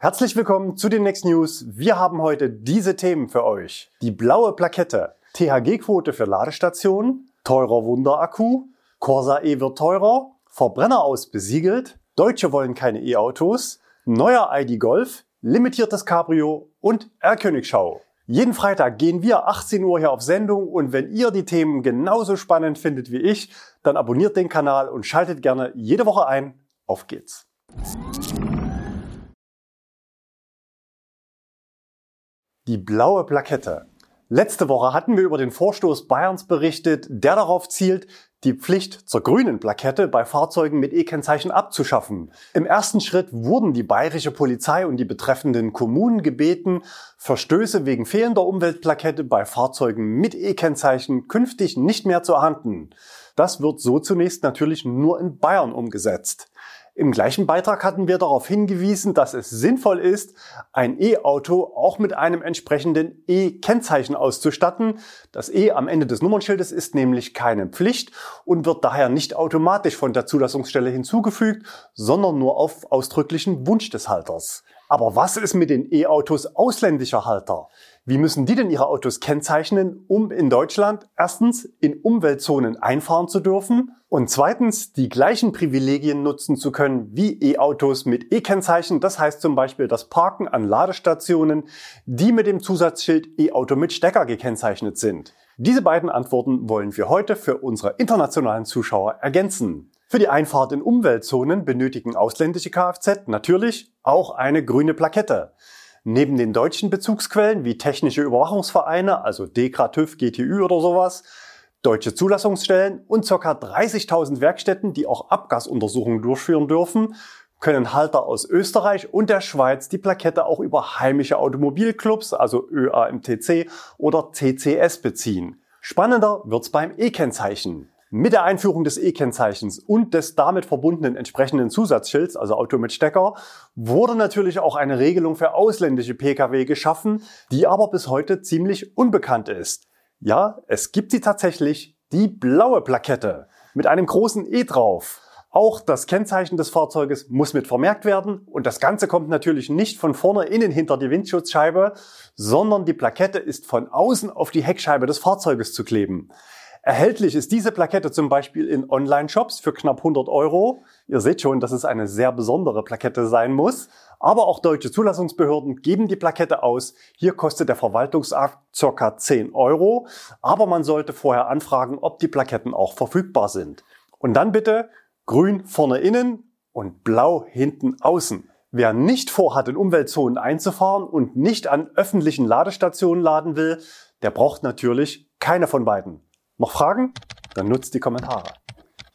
Herzlich willkommen zu den Next News. Wir haben heute diese Themen für euch. Die blaue Plakette, THG-Quote für Ladestationen, teurer Wunderakku, Corsa E wird teurer, Verbrenner aus besiegelt, Deutsche wollen keine E-Autos, neuer ID Golf, limitiertes Cabrio und R-Königschau. Jeden Freitag gehen wir 18 Uhr hier auf Sendung und wenn ihr die Themen genauso spannend findet wie ich, dann abonniert den Kanal und schaltet gerne jede Woche ein. Auf geht's! Die blaue Plakette. Letzte Woche hatten wir über den Vorstoß Bayerns berichtet, der darauf zielt, die Pflicht zur grünen Plakette bei Fahrzeugen mit E-Kennzeichen abzuschaffen. Im ersten Schritt wurden die bayerische Polizei und die betreffenden Kommunen gebeten, Verstöße wegen fehlender Umweltplakette bei Fahrzeugen mit E-Kennzeichen künftig nicht mehr zu ahnden. Das wird so zunächst natürlich nur in Bayern umgesetzt. Im gleichen Beitrag hatten wir darauf hingewiesen, dass es sinnvoll ist, ein E-Auto auch mit einem entsprechenden E-Kennzeichen auszustatten. Das E am Ende des Nummernschildes ist nämlich keine Pflicht und wird daher nicht automatisch von der Zulassungsstelle hinzugefügt, sondern nur auf ausdrücklichen Wunsch des Halters. Aber was ist mit den E-Autos ausländischer Halter? Wie müssen die denn ihre Autos kennzeichnen, um in Deutschland erstens in Umweltzonen einfahren zu dürfen und zweitens die gleichen Privilegien nutzen zu können wie E-Autos mit E-Kennzeichen. Das heißt zum Beispiel das Parken an Ladestationen, die mit dem Zusatzschild E-Auto mit Stecker gekennzeichnet sind. Diese beiden Antworten wollen wir heute für unsere internationalen Zuschauer ergänzen. Für die Einfahrt in Umweltzonen benötigen ausländische Kfz natürlich auch eine grüne Plakette. Neben den deutschen Bezugsquellen wie technische Überwachungsvereine, also DEKRA, TÜV, GTÜ oder sowas, deutsche Zulassungsstellen und ca. 30.000 Werkstätten, die auch Abgasuntersuchungen durchführen dürfen, können Halter aus Österreich und der Schweiz die Plakette auch über heimische Automobilclubs, also ÖAMTC oder CCS beziehen. Spannender wird's beim E-Kennzeichen. Mit der Einführung des E-Kennzeichens und des damit verbundenen entsprechenden Zusatzschilds, also Auto mit Stecker, wurde natürlich auch eine Regelung für ausländische Pkw geschaffen, die aber bis heute ziemlich unbekannt ist. Ja, es gibt sie tatsächlich, die blaue Plakette mit einem großen E drauf. Auch das Kennzeichen des Fahrzeuges muss mit vermerkt werden und das Ganze kommt natürlich nicht von vorne innen hinter die Windschutzscheibe, sondern die Plakette ist von außen auf die Heckscheibe des Fahrzeuges zu kleben. Erhältlich ist diese Plakette zum Beispiel in Online-Shops für knapp 100 Euro. Ihr seht schon, dass es eine sehr besondere Plakette sein muss. Aber auch deutsche Zulassungsbehörden geben die Plakette aus. Hier kostet der Verwaltungsakt ca. 10 Euro. Aber man sollte vorher anfragen, ob die Plaketten auch verfügbar sind. Und dann bitte grün vorne innen und blau hinten außen. Wer nicht vorhat, in Umweltzonen einzufahren und nicht an öffentlichen Ladestationen laden will, der braucht natürlich keine von beiden. Noch Fragen? Dann nutzt die Kommentare.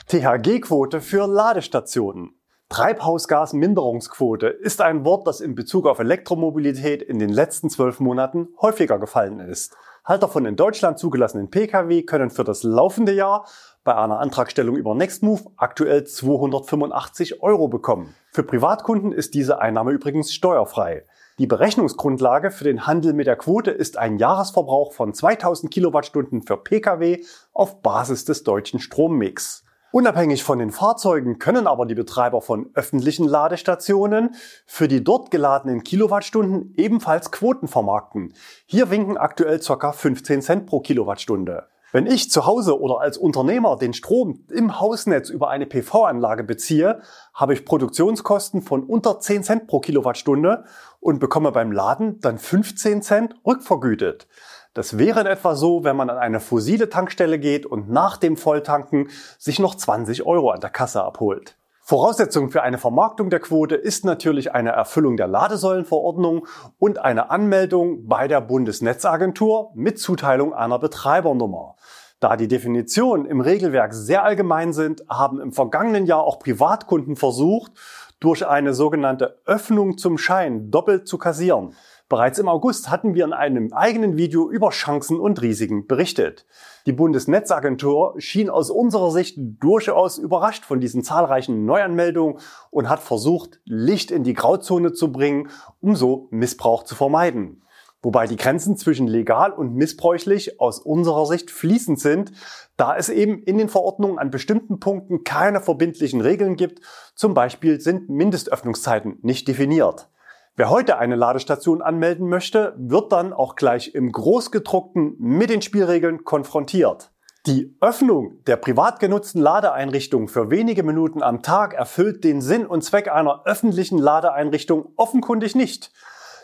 THG-Quote für Ladestationen. Treibhausgasminderungsquote ist ein Wort, das in Bezug auf Elektromobilität in den letzten zwölf Monaten häufiger gefallen ist. Halter von in Deutschland zugelassenen Pkw können für das laufende Jahr bei einer Antragstellung über Nextmove aktuell 285 Euro bekommen. Für Privatkunden ist diese Einnahme übrigens steuerfrei. Die Berechnungsgrundlage für den Handel mit der Quote ist ein Jahresverbrauch von 2000 Kilowattstunden für Pkw auf Basis des deutschen Strommix. Unabhängig von den Fahrzeugen können aber die Betreiber von öffentlichen Ladestationen für die dort geladenen Kilowattstunden ebenfalls Quoten vermarkten. Hier winken aktuell ca. 15 Cent pro Kilowattstunde. Wenn ich zu Hause oder als Unternehmer den Strom im Hausnetz über eine PV-Anlage beziehe, habe ich Produktionskosten von unter 10 Cent pro Kilowattstunde und bekomme beim Laden dann 15 Cent rückvergütet. Das wäre in etwa so, wenn man an eine fossile Tankstelle geht und nach dem Volltanken sich noch 20 Euro an der Kasse abholt. Voraussetzung für eine Vermarktung der Quote ist natürlich eine Erfüllung der Ladesäulenverordnung und eine Anmeldung bei der Bundesnetzagentur mit Zuteilung einer Betreibernummer. Da die Definitionen im Regelwerk sehr allgemein sind, haben im vergangenen Jahr auch Privatkunden versucht, durch eine sogenannte Öffnung zum Schein doppelt zu kassieren. Bereits im August hatten wir in einem eigenen Video über Chancen und Risiken berichtet. Die Bundesnetzagentur schien aus unserer Sicht durchaus überrascht von diesen zahlreichen Neuanmeldungen und hat versucht, Licht in die Grauzone zu bringen, um so Missbrauch zu vermeiden. Wobei die Grenzen zwischen legal und missbräuchlich aus unserer Sicht fließend sind, da es eben in den Verordnungen an bestimmten Punkten keine verbindlichen Regeln gibt. Zum Beispiel sind Mindestöffnungszeiten nicht definiert. Wer heute eine Ladestation anmelden möchte, wird dann auch gleich im Großgedruckten mit den Spielregeln konfrontiert. Die Öffnung der privat genutzten Ladeeinrichtung für wenige Minuten am Tag erfüllt den Sinn und Zweck einer öffentlichen Ladeeinrichtung offenkundig nicht.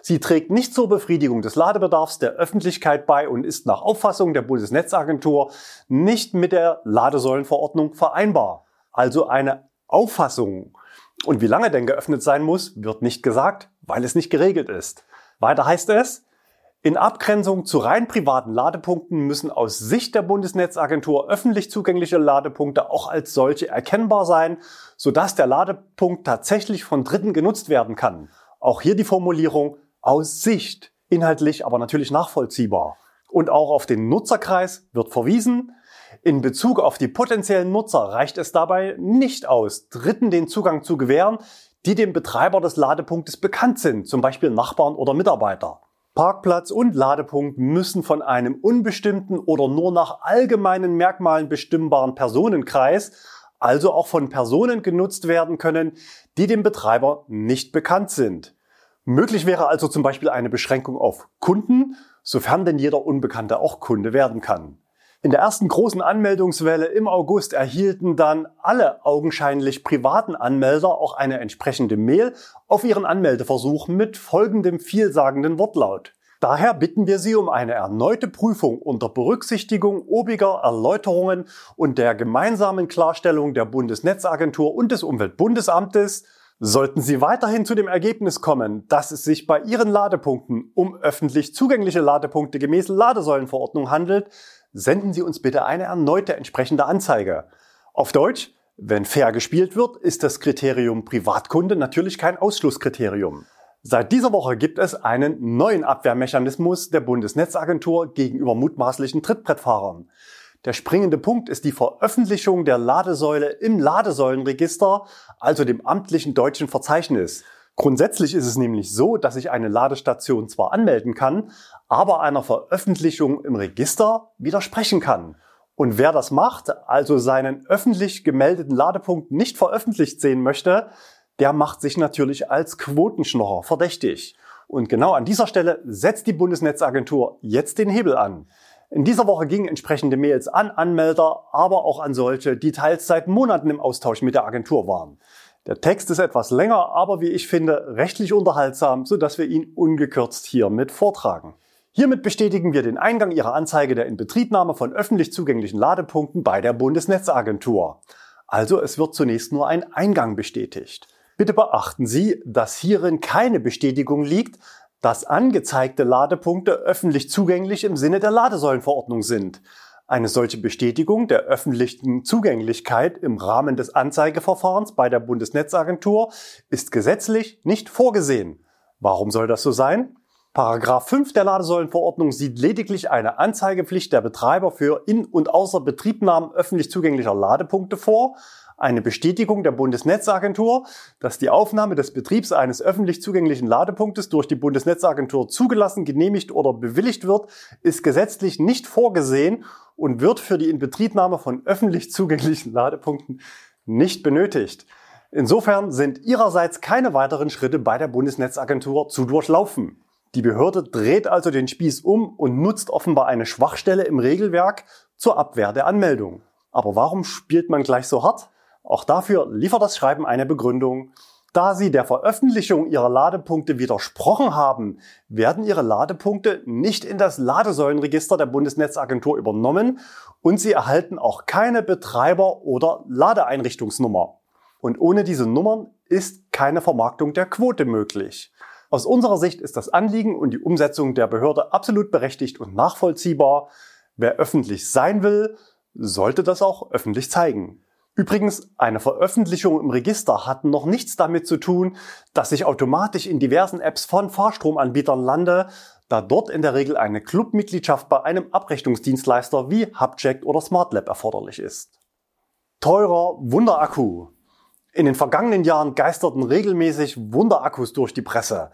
Sie trägt nicht zur Befriedigung des Ladebedarfs der Öffentlichkeit bei und ist nach Auffassung der Bundesnetzagentur nicht mit der Ladesäulenverordnung vereinbar. Also eine Auffassung. Und wie lange denn geöffnet sein muss, wird nicht gesagt, weil es nicht geregelt ist. Weiter heißt es, in Abgrenzung zu rein privaten Ladepunkten müssen aus Sicht der Bundesnetzagentur öffentlich zugängliche Ladepunkte auch als solche erkennbar sein, sodass der Ladepunkt tatsächlich von Dritten genutzt werden kann. Auch hier die Formulierung aus Sicht, inhaltlich aber natürlich nachvollziehbar. Und auch auf den Nutzerkreis wird verwiesen. In Bezug auf die potenziellen Nutzer reicht es dabei nicht aus, Dritten den Zugang zu gewähren, die dem Betreiber des Ladepunktes bekannt sind, zum Beispiel Nachbarn oder Mitarbeiter. Parkplatz und Ladepunkt müssen von einem unbestimmten oder nur nach allgemeinen Merkmalen bestimmbaren Personenkreis, also auch von Personen genutzt werden können, die dem Betreiber nicht bekannt sind. Möglich wäre also zum Beispiel eine Beschränkung auf Kunden, sofern denn jeder Unbekannte auch Kunde werden kann. In der ersten großen Anmeldungswelle im August erhielten dann alle augenscheinlich privaten Anmelder auch eine entsprechende Mail auf ihren Anmeldeversuch mit folgendem vielsagenden Wortlaut. Daher bitten wir Sie um eine erneute Prüfung unter Berücksichtigung obiger Erläuterungen und der gemeinsamen Klarstellung der Bundesnetzagentur und des Umweltbundesamtes Sollten Sie weiterhin zu dem Ergebnis kommen, dass es sich bei Ihren Ladepunkten um öffentlich zugängliche Ladepunkte gemäß Ladesäulenverordnung handelt, senden Sie uns bitte eine erneute entsprechende Anzeige. Auf Deutsch, wenn fair gespielt wird, ist das Kriterium Privatkunde natürlich kein Ausschlusskriterium. Seit dieser Woche gibt es einen neuen Abwehrmechanismus der Bundesnetzagentur gegenüber mutmaßlichen Trittbrettfahrern. Der springende Punkt ist die Veröffentlichung der Ladesäule im Ladesäulenregister, also dem amtlichen deutschen Verzeichnis. Grundsätzlich ist es nämlich so, dass ich eine Ladestation zwar anmelden kann, aber einer Veröffentlichung im Register widersprechen kann. Und wer das macht, also seinen öffentlich gemeldeten Ladepunkt nicht veröffentlicht sehen möchte, der macht sich natürlich als Quotenschnorrer verdächtig. Und genau an dieser Stelle setzt die Bundesnetzagentur jetzt den Hebel an. In dieser Woche gingen entsprechende Mails an Anmelder, aber auch an solche, die teils seit Monaten im Austausch mit der Agentur waren. Der Text ist etwas länger, aber wie ich finde, rechtlich unterhaltsam, sodass wir ihn ungekürzt hiermit vortragen. Hiermit bestätigen wir den Eingang Ihrer Anzeige der Inbetriebnahme von öffentlich zugänglichen Ladepunkten bei der Bundesnetzagentur. Also es wird zunächst nur ein Eingang bestätigt. Bitte beachten Sie, dass hierin keine Bestätigung liegt, dass angezeigte Ladepunkte öffentlich zugänglich im Sinne der Ladesäulenverordnung sind. Eine solche Bestätigung der öffentlichen Zugänglichkeit im Rahmen des Anzeigeverfahrens bei der Bundesnetzagentur ist gesetzlich nicht vorgesehen. Warum soll das so sein? Paragraph 5 der Ladesäulenverordnung sieht lediglich eine Anzeigepflicht der Betreiber für in- und außer Betriebnahmen öffentlich zugänglicher Ladepunkte vor, eine Bestätigung der Bundesnetzagentur, dass die Aufnahme des Betriebs eines öffentlich zugänglichen Ladepunktes durch die Bundesnetzagentur zugelassen, genehmigt oder bewilligt wird, ist gesetzlich nicht vorgesehen und wird für die Inbetriebnahme von öffentlich zugänglichen Ladepunkten nicht benötigt. Insofern sind ihrerseits keine weiteren Schritte bei der Bundesnetzagentur zu durchlaufen. Die Behörde dreht also den Spieß um und nutzt offenbar eine Schwachstelle im Regelwerk zur Abwehr der Anmeldung. Aber warum spielt man gleich so hart? Auch dafür liefert das Schreiben eine Begründung. Da Sie der Veröffentlichung Ihrer Ladepunkte widersprochen haben, werden Ihre Ladepunkte nicht in das Ladesäulenregister der Bundesnetzagentur übernommen und Sie erhalten auch keine Betreiber- oder Ladeeinrichtungsnummer. Und ohne diese Nummern ist keine Vermarktung der Quote möglich. Aus unserer Sicht ist das Anliegen und die Umsetzung der Behörde absolut berechtigt und nachvollziehbar. Wer öffentlich sein will, sollte das auch öffentlich zeigen. Übrigens, eine Veröffentlichung im Register hat noch nichts damit zu tun, dass ich automatisch in diversen Apps von Fahrstromanbietern lande, da dort in der Regel eine Clubmitgliedschaft bei einem Abrechnungsdienstleister wie Hubcheck oder SmartLab erforderlich ist. Teurer Wunderakku. In den vergangenen Jahren geisterten regelmäßig Wunderakkus durch die Presse.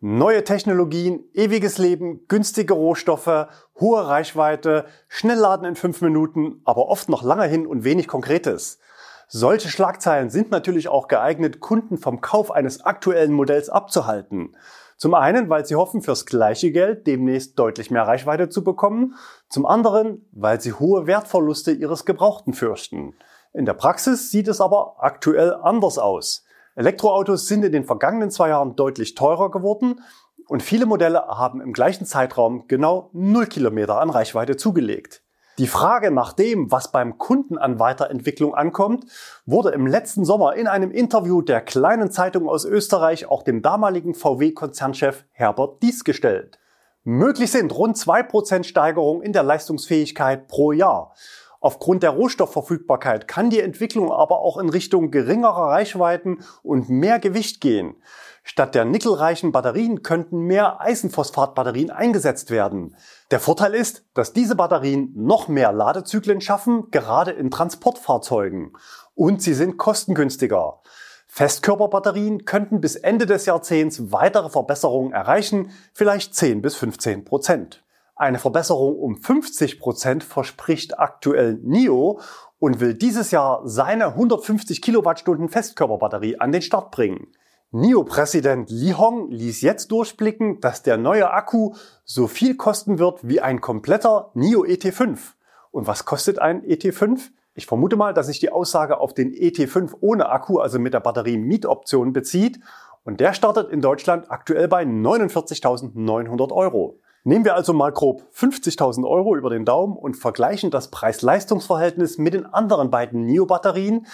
Neue Technologien, ewiges Leben, günstige Rohstoffe, hohe Reichweite, Schnellladen in fünf Minuten, aber oft noch lange hin und wenig Konkretes. Solche Schlagzeilen sind natürlich auch geeignet, Kunden vom Kauf eines aktuellen Modells abzuhalten. Zum einen, weil sie hoffen, fürs gleiche Geld demnächst deutlich mehr Reichweite zu bekommen. Zum anderen, weil sie hohe Wertverluste ihres Gebrauchten fürchten. In der Praxis sieht es aber aktuell anders aus. Elektroautos sind in den vergangenen zwei Jahren deutlich teurer geworden und viele Modelle haben im gleichen Zeitraum genau 0 Kilometer an Reichweite zugelegt. Die Frage nach dem, was beim Kunden an Weiterentwicklung ankommt, wurde im letzten Sommer in einem Interview der kleinen Zeitung aus Österreich auch dem damaligen VW-Konzernchef Herbert Dies gestellt. Möglich sind rund 2% Steigerung in der Leistungsfähigkeit pro Jahr. Aufgrund der Rohstoffverfügbarkeit kann die Entwicklung aber auch in Richtung geringerer Reichweiten und mehr Gewicht gehen. Statt der nickelreichen Batterien könnten mehr Eisenphosphatbatterien eingesetzt werden. Der Vorteil ist, dass diese Batterien noch mehr Ladezyklen schaffen, gerade in Transportfahrzeugen. Und sie sind kostengünstiger. Festkörperbatterien könnten bis Ende des Jahrzehnts weitere Verbesserungen erreichen, vielleicht 10 bis 15 Prozent. Eine Verbesserung um 50 Prozent verspricht aktuell NIO und will dieses Jahr seine 150 Kilowattstunden Festkörperbatterie an den Start bringen. NIO-Präsident Li Hong ließ jetzt durchblicken, dass der neue Akku so viel kosten wird wie ein kompletter NIO ET5. Und was kostet ein ET5? Ich vermute mal, dass sich die Aussage auf den ET5 ohne Akku, also mit der Batterie-Mietoption bezieht. Und der startet in Deutschland aktuell bei 49.900 Euro. Nehmen wir also mal grob 50.000 Euro über den Daumen und vergleichen das Preis-Leistungs-Verhältnis mit den anderen beiden NIO-Batterien.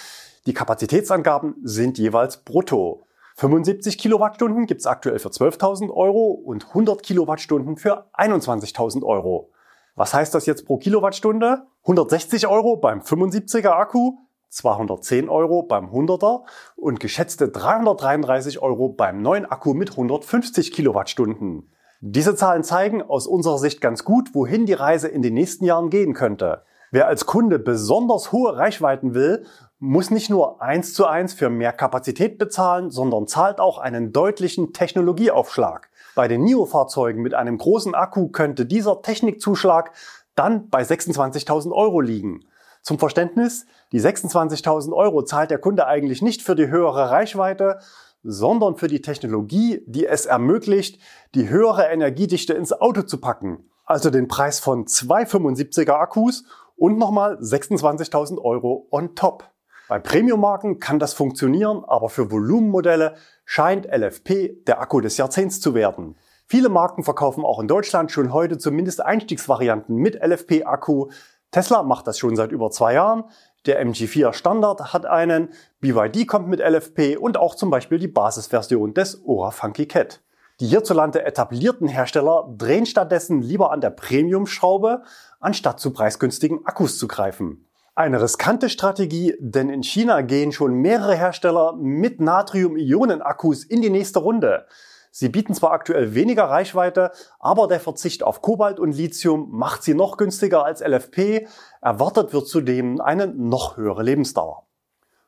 Die Kapazitätsangaben sind jeweils brutto. 75 Kilowattstunden gibt's aktuell für 12.000 Euro und 100 Kilowattstunden für 21.000 Euro. Was heißt das jetzt pro Kilowattstunde? 160 Euro beim 75er Akku, 210 Euro beim 100er und geschätzte 333 Euro beim neuen Akku mit 150 Kilowattstunden. Diese Zahlen zeigen aus unserer Sicht ganz gut, wohin die Reise in den nächsten Jahren gehen könnte. Wer als Kunde besonders hohe Reichweiten will, muss nicht nur eins zu eins für mehr Kapazität bezahlen, sondern zahlt auch einen deutlichen Technologieaufschlag. Bei den NIO-Fahrzeugen mit einem großen Akku könnte dieser Technikzuschlag dann bei 26.000 Euro liegen. Zum Verständnis, die 26.000 Euro zahlt der Kunde eigentlich nicht für die höhere Reichweite, sondern für die Technologie, die es ermöglicht, die höhere Energiedichte ins Auto zu packen. Also den Preis von zwei 75er Akkus und nochmal 26.000 Euro on top. Bei Premium-Marken kann das funktionieren, aber für Volumenmodelle scheint LFP der Akku des Jahrzehnts zu werden. Viele Marken verkaufen auch in Deutschland schon heute zumindest Einstiegsvarianten mit LFP-Akku. Tesla macht das schon seit über zwei Jahren. Der MG4 Standard hat einen, BYD kommt mit LFP und auch zum Beispiel die Basisversion des Ora Funky Cat. Die hierzulande etablierten Hersteller drehen stattdessen lieber an der Premium-Schraube, anstatt zu preisgünstigen Akkus zu greifen. Eine riskante Strategie, denn in China gehen schon mehrere Hersteller mit Natrium-Ionen-Akkus in die nächste Runde. Sie bieten zwar aktuell weniger Reichweite, aber der Verzicht auf Kobalt und Lithium macht sie noch günstiger als LFP. Erwartet wird zudem eine noch höhere Lebensdauer.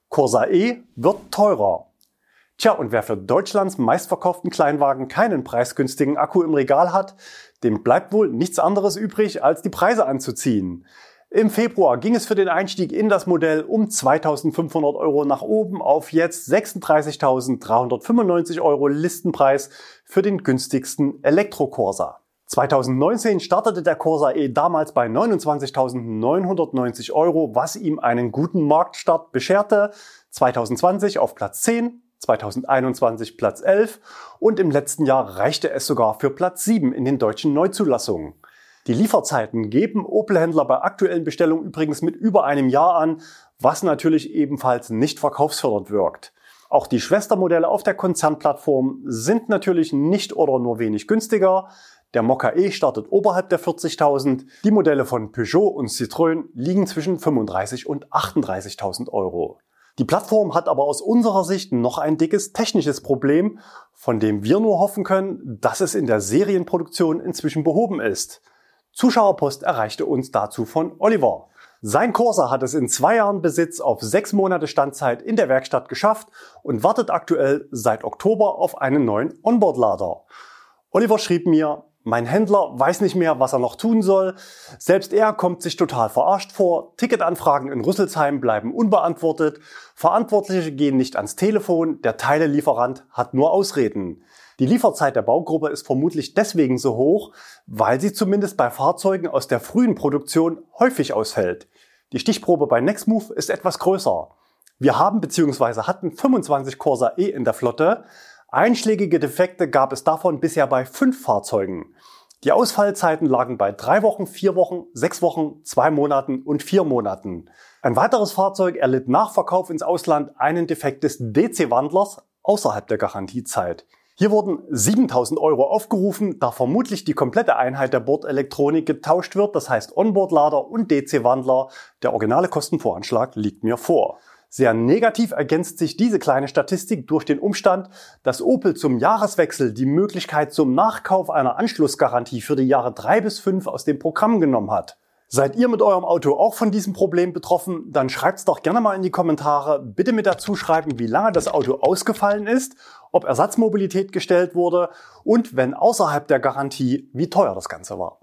Corsa E wird teurer. Tja, und wer für Deutschlands meistverkauften Kleinwagen keinen preisgünstigen Akku im Regal hat, dem bleibt wohl nichts anderes übrig, als die Preise anzuziehen. Im Februar ging es für den Einstieg in das Modell um 2500 Euro nach oben auf jetzt 36.395 Euro Listenpreis für den günstigsten Elektro-Corsa. 2019 startete der Corsa E damals bei 29.990 Euro, was ihm einen guten Marktstart bescherte. 2020 auf Platz 10, 2021 Platz 11 und im letzten Jahr reichte es sogar für Platz 7 in den deutschen Neuzulassungen. Die Lieferzeiten geben Opel-Händler bei aktuellen Bestellungen übrigens mit über einem Jahr an, was natürlich ebenfalls nicht verkaufsfördernd wirkt. Auch die Schwestermodelle auf der Konzernplattform sind natürlich nicht oder nur wenig günstiger. Der Mokka E startet oberhalb der 40.000. Die Modelle von Peugeot und Citroën liegen zwischen 35 und 38.000 Euro. Die Plattform hat aber aus unserer Sicht noch ein dickes technisches Problem, von dem wir nur hoffen können, dass es in der Serienproduktion inzwischen behoben ist. Zuschauerpost erreichte uns dazu von Oliver. Sein Corsa hat es in zwei Jahren Besitz auf sechs Monate Standzeit in der Werkstatt geschafft und wartet aktuell seit Oktober auf einen neuen Onboard-Lader. Oliver schrieb mir, Mein Händler weiß nicht mehr, was er noch tun soll. Selbst er kommt sich total verarscht vor. Ticketanfragen in Rüsselsheim bleiben unbeantwortet. Verantwortliche gehen nicht ans Telefon. Der Teilelieferant hat nur Ausreden. Die Lieferzeit der Baugruppe ist vermutlich deswegen so hoch, weil sie zumindest bei Fahrzeugen aus der frühen Produktion häufig ausfällt. Die Stichprobe bei Nextmove ist etwas größer. Wir haben bzw. hatten 25 Corsa E in der Flotte. Einschlägige Defekte gab es davon bisher bei fünf Fahrzeugen. Die Ausfallzeiten lagen bei drei Wochen, vier Wochen, sechs Wochen, zwei Monaten und vier Monaten. Ein weiteres Fahrzeug erlitt nach Verkauf ins Ausland einen Defekt des DC-Wandlers außerhalb der Garantiezeit. Hier wurden 7000 Euro aufgerufen, da vermutlich die komplette Einheit der Bordelektronik getauscht wird, das heißt Onboard-Lader und DC-Wandler. Der originale Kostenvoranschlag liegt mir vor. Sehr negativ ergänzt sich diese kleine Statistik durch den Umstand, dass Opel zum Jahreswechsel die Möglichkeit zum Nachkauf einer Anschlussgarantie für die Jahre drei bis fünf aus dem Programm genommen hat. Seid ihr mit eurem Auto auch von diesem Problem betroffen? Dann schreibt's doch gerne mal in die Kommentare. Bitte mit dazu schreiben, wie lange das Auto ausgefallen ist, ob Ersatzmobilität gestellt wurde und wenn außerhalb der Garantie, wie teuer das Ganze war.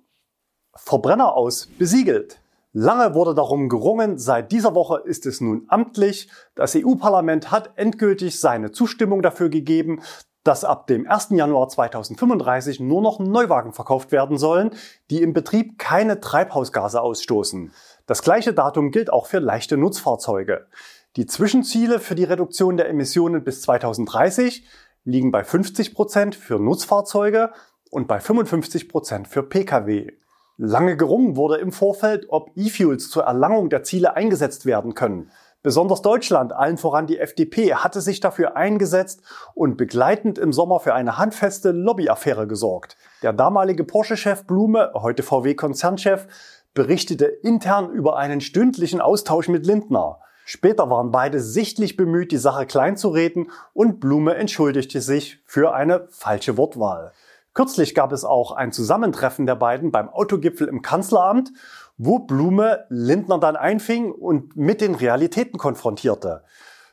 Verbrenner aus besiegelt. Lange wurde darum gerungen, seit dieser Woche ist es nun amtlich. Das EU-Parlament hat endgültig seine Zustimmung dafür gegeben, dass ab dem 1. Januar 2035 nur noch Neuwagen verkauft werden sollen, die im Betrieb keine Treibhausgase ausstoßen. Das gleiche Datum gilt auch für leichte Nutzfahrzeuge. Die Zwischenziele für die Reduktion der Emissionen bis 2030 liegen bei 50 Prozent für Nutzfahrzeuge und bei 55 Prozent für Pkw. Lange gerungen wurde im Vorfeld, ob E-Fuels zur Erlangung der Ziele eingesetzt werden können. Besonders Deutschland, allen voran die FDP, hatte sich dafür eingesetzt und begleitend im Sommer für eine handfeste Lobbyaffäre gesorgt. Der damalige Porsche-Chef Blume, heute VW-Konzernchef, berichtete intern über einen stündlichen Austausch mit Lindner. Später waren beide sichtlich bemüht, die Sache kleinzureden und Blume entschuldigte sich für eine falsche Wortwahl. Kürzlich gab es auch ein Zusammentreffen der beiden beim Autogipfel im Kanzleramt wo Blume Lindner dann einfing und mit den Realitäten konfrontierte.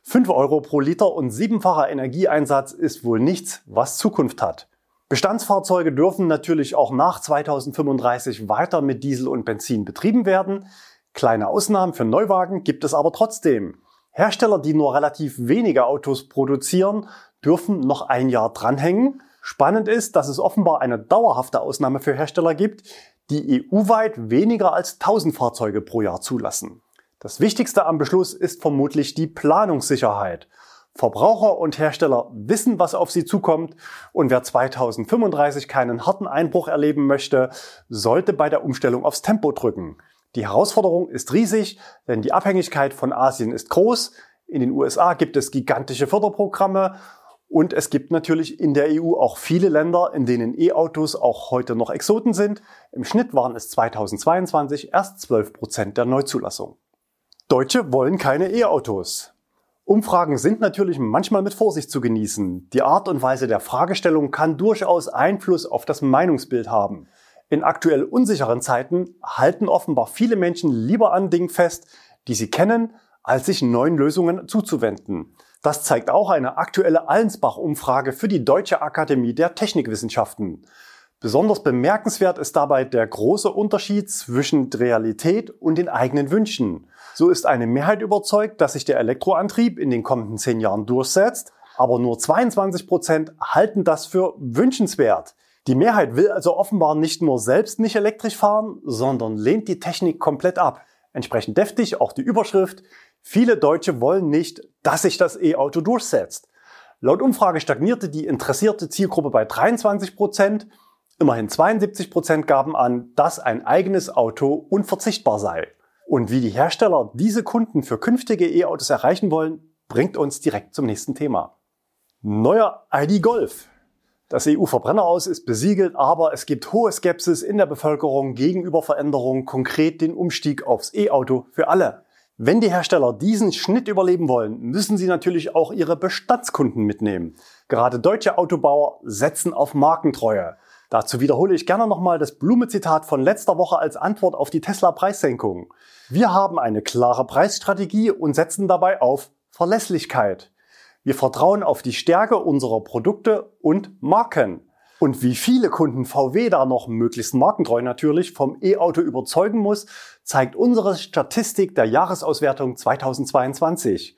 5 Euro pro Liter und siebenfacher Energieeinsatz ist wohl nichts, was Zukunft hat. Bestandsfahrzeuge dürfen natürlich auch nach 2035 weiter mit Diesel und Benzin betrieben werden. Kleine Ausnahmen für Neuwagen gibt es aber trotzdem. Hersteller, die nur relativ wenige Autos produzieren, dürfen noch ein Jahr dranhängen. Spannend ist, dass es offenbar eine dauerhafte Ausnahme für Hersteller gibt, die EU-weit weniger als 1000 Fahrzeuge pro Jahr zulassen. Das Wichtigste am Beschluss ist vermutlich die Planungssicherheit. Verbraucher und Hersteller wissen, was auf sie zukommt und wer 2035 keinen harten Einbruch erleben möchte, sollte bei der Umstellung aufs Tempo drücken. Die Herausforderung ist riesig, denn die Abhängigkeit von Asien ist groß. In den USA gibt es gigantische Förderprogramme und es gibt natürlich in der EU auch viele Länder, in denen E-Autos auch heute noch Exoten sind. Im Schnitt waren es 2022 erst 12 Prozent der Neuzulassung. Deutsche wollen keine E-Autos. Umfragen sind natürlich manchmal mit Vorsicht zu genießen. Die Art und Weise der Fragestellung kann durchaus Einfluss auf das Meinungsbild haben. In aktuell unsicheren Zeiten halten offenbar viele Menschen lieber an Dingen fest, die sie kennen, als sich neuen Lösungen zuzuwenden. Das zeigt auch eine aktuelle Allensbach-Umfrage für die Deutsche Akademie der Technikwissenschaften. Besonders bemerkenswert ist dabei der große Unterschied zwischen Realität und den eigenen Wünschen. So ist eine Mehrheit überzeugt, dass sich der Elektroantrieb in den kommenden zehn Jahren durchsetzt, aber nur 22 Prozent halten das für wünschenswert. Die Mehrheit will also offenbar nicht nur selbst nicht elektrisch fahren, sondern lehnt die Technik komplett ab. Entsprechend deftig auch die Überschrift, Viele Deutsche wollen nicht, dass sich das E-Auto durchsetzt. Laut Umfrage stagnierte die interessierte Zielgruppe bei 23 Prozent. Immerhin 72 Prozent gaben an, dass ein eigenes Auto unverzichtbar sei. Und wie die Hersteller diese Kunden für künftige E-Autos erreichen wollen, bringt uns direkt zum nächsten Thema. Neuer ID Golf. Das EU-Verbrenner aus ist besiegelt, aber es gibt hohe Skepsis in der Bevölkerung gegenüber Veränderungen, konkret den Umstieg aufs E-Auto für alle. Wenn die Hersteller diesen Schnitt überleben wollen, müssen sie natürlich auch ihre Bestandskunden mitnehmen. Gerade deutsche Autobauer setzen auf Markentreue. Dazu wiederhole ich gerne nochmal das Blume-Zitat von letzter Woche als Antwort auf die Tesla-Preissenkung. Wir haben eine klare Preisstrategie und setzen dabei auf Verlässlichkeit. Wir vertrauen auf die Stärke unserer Produkte und Marken. Und wie viele Kunden VW da noch möglichst markentreu natürlich vom E-Auto überzeugen muss, zeigt unsere Statistik der Jahresauswertung 2022.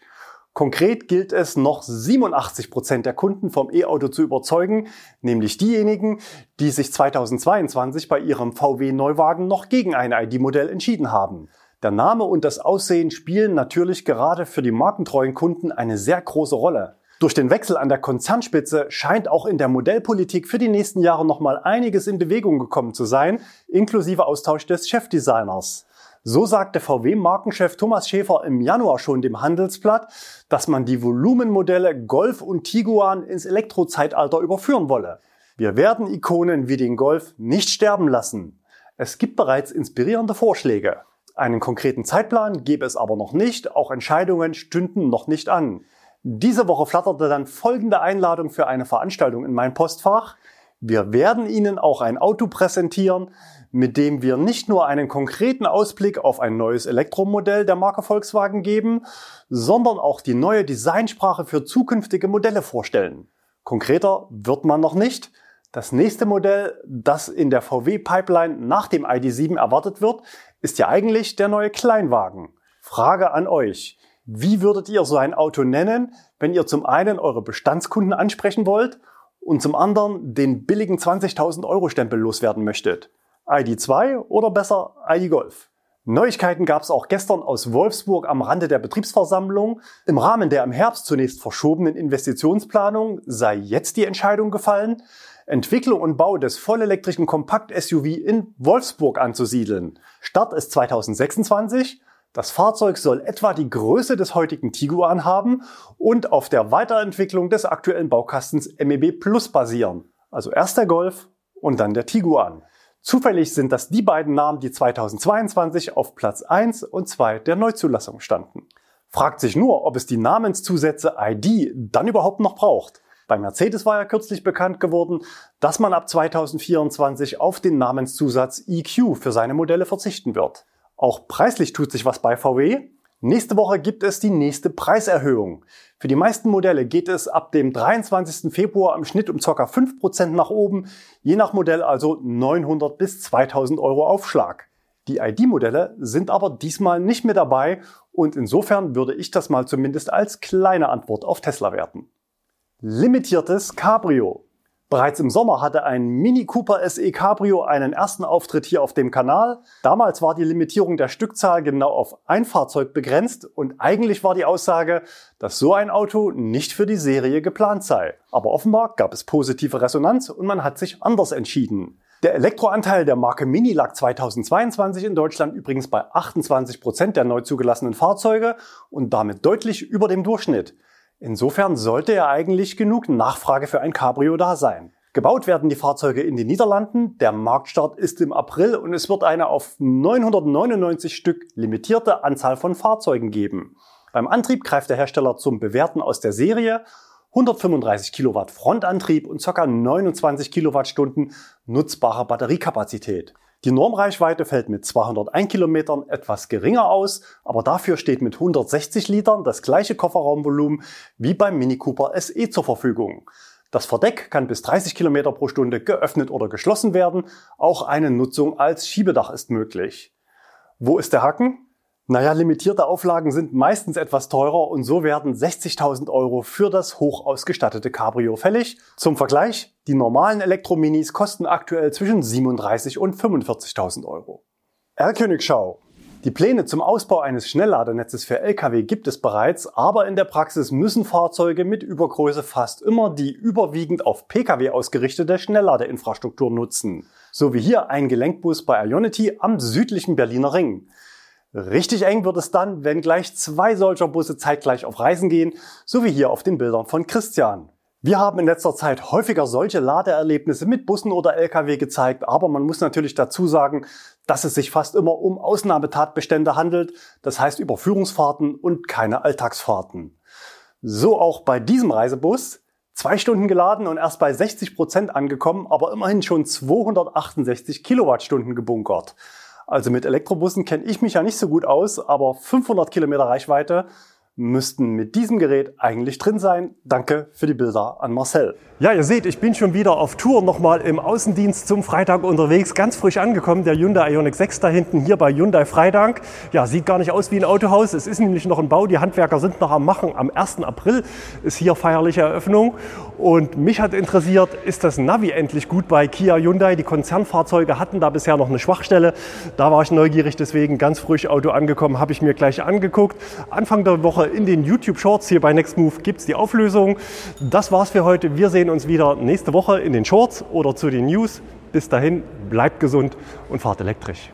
Konkret gilt es, noch 87 Prozent der Kunden vom E-Auto zu überzeugen, nämlich diejenigen, die sich 2022 bei ihrem VW-Neuwagen noch gegen ein ID-Modell entschieden haben. Der Name und das Aussehen spielen natürlich gerade für die markentreuen Kunden eine sehr große Rolle. Durch den Wechsel an der Konzernspitze scheint auch in der Modellpolitik für die nächsten Jahre nochmal einiges in Bewegung gekommen zu sein, inklusive Austausch des Chefdesigners. So sagte VW-Markenchef Thomas Schäfer im Januar schon dem Handelsblatt, dass man die Volumenmodelle Golf und Tiguan ins Elektrozeitalter überführen wolle. Wir werden Ikonen wie den Golf nicht sterben lassen. Es gibt bereits inspirierende Vorschläge. Einen konkreten Zeitplan gäbe es aber noch nicht, auch Entscheidungen stünden noch nicht an. Diese Woche flatterte dann folgende Einladung für eine Veranstaltung in mein Postfach. Wir werden Ihnen auch ein Auto präsentieren, mit dem wir nicht nur einen konkreten Ausblick auf ein neues Elektromodell der Marke Volkswagen geben, sondern auch die neue Designsprache für zukünftige Modelle vorstellen. Konkreter wird man noch nicht. Das nächste Modell, das in der VW-Pipeline nach dem ID7 erwartet wird, ist ja eigentlich der neue Kleinwagen. Frage an euch. Wie würdet ihr so ein Auto nennen, wenn ihr zum einen eure Bestandskunden ansprechen wollt und zum anderen den billigen 20.000 Euro Stempel loswerden möchtet? ID2 oder besser ID Golf? Neuigkeiten gab es auch gestern aus Wolfsburg am Rande der Betriebsversammlung. Im Rahmen der im Herbst zunächst verschobenen Investitionsplanung sei jetzt die Entscheidung gefallen, Entwicklung und Bau des vollelektrischen Kompakt-SUV in Wolfsburg anzusiedeln. Start ist 2026 das Fahrzeug soll etwa die Größe des heutigen Tiguan haben und auf der Weiterentwicklung des aktuellen Baukastens MEB Plus basieren. Also erst der Golf und dann der Tiguan. Zufällig sind das die beiden Namen, die 2022 auf Platz 1 und 2 der Neuzulassung standen. Fragt sich nur, ob es die Namenszusätze ID dann überhaupt noch braucht. Bei Mercedes war ja kürzlich bekannt geworden, dass man ab 2024 auf den Namenszusatz EQ für seine Modelle verzichten wird. Auch preislich tut sich was bei VW. Nächste Woche gibt es die nächste Preiserhöhung. Für die meisten Modelle geht es ab dem 23. Februar im Schnitt um ca. 5% nach oben, je nach Modell also 900 bis 2000 Euro Aufschlag. Die ID-Modelle sind aber diesmal nicht mehr dabei und insofern würde ich das mal zumindest als kleine Antwort auf Tesla werten. Limitiertes Cabrio. Bereits im Sommer hatte ein Mini Cooper SE Cabrio einen ersten Auftritt hier auf dem Kanal. Damals war die Limitierung der Stückzahl genau auf ein Fahrzeug begrenzt und eigentlich war die Aussage, dass so ein Auto nicht für die Serie geplant sei. Aber offenbar gab es positive Resonanz und man hat sich anders entschieden. Der Elektroanteil der Marke Mini lag 2022 in Deutschland übrigens bei 28 Prozent der neu zugelassenen Fahrzeuge und damit deutlich über dem Durchschnitt. Insofern sollte ja eigentlich genug Nachfrage für ein Cabrio da sein. Gebaut werden die Fahrzeuge in den Niederlanden. Der Marktstart ist im April und es wird eine auf 999 Stück limitierte Anzahl von Fahrzeugen geben. Beim Antrieb greift der Hersteller zum Bewerten aus der Serie 135 Kilowatt Frontantrieb und ca. 29 Kilowattstunden nutzbarer Batteriekapazität. Die Normreichweite fällt mit 201 Kilometern etwas geringer aus, aber dafür steht mit 160 Litern das gleiche Kofferraumvolumen wie beim Mini Cooper SE zur Verfügung. Das Verdeck kann bis 30 Kilometer pro Stunde geöffnet oder geschlossen werden. Auch eine Nutzung als Schiebedach ist möglich. Wo ist der Haken? Naja, limitierte Auflagen sind meistens etwas teurer und so werden 60.000 Euro für das hoch ausgestattete Cabrio fällig. Zum Vergleich, die normalen Elektrominis kosten aktuell zwischen 37 und 45.000 Euro. R-Königschau. Die Pläne zum Ausbau eines Schnellladenetzes für Lkw gibt es bereits, aber in der Praxis müssen Fahrzeuge mit Übergröße fast immer die überwiegend auf Pkw ausgerichtete Schnellladeinfrastruktur nutzen. So wie hier ein Gelenkbus bei Ionity am südlichen Berliner Ring. Richtig eng wird es dann, wenn gleich zwei solcher Busse zeitgleich auf Reisen gehen, so wie hier auf den Bildern von Christian. Wir haben in letzter Zeit häufiger solche Ladeerlebnisse mit Bussen oder Lkw gezeigt, aber man muss natürlich dazu sagen, dass es sich fast immer um Ausnahmetatbestände handelt, das heißt Überführungsfahrten und keine Alltagsfahrten. So auch bei diesem Reisebus. Zwei Stunden geladen und erst bei 60 Prozent angekommen, aber immerhin schon 268 Kilowattstunden gebunkert. Also mit Elektrobussen kenne ich mich ja nicht so gut aus, aber 500 Kilometer Reichweite müssten mit diesem Gerät eigentlich drin sein. Danke für die Bilder an Marcel. Ja, ihr seht, ich bin schon wieder auf Tour nochmal im Außendienst zum Freitag unterwegs. Ganz frisch angekommen, der Hyundai Ioniq 6 da hinten hier bei Hyundai Freidank. Ja, sieht gar nicht aus wie ein Autohaus. Es ist nämlich noch ein Bau. Die Handwerker sind noch am Machen. Am 1. April ist hier feierliche Eröffnung. Und mich hat interessiert, ist das Navi endlich gut bei Kia Hyundai? Die Konzernfahrzeuge hatten da bisher noch eine Schwachstelle. Da war ich neugierig, deswegen ganz frisch Auto angekommen, habe ich mir gleich angeguckt. Anfang der Woche in den YouTube Shorts hier bei Nextmove gibt es die Auflösung. Das war's für heute. Wir sehen uns wieder nächste Woche in den Shorts oder zu den News. Bis dahin, bleibt gesund und fahrt elektrisch.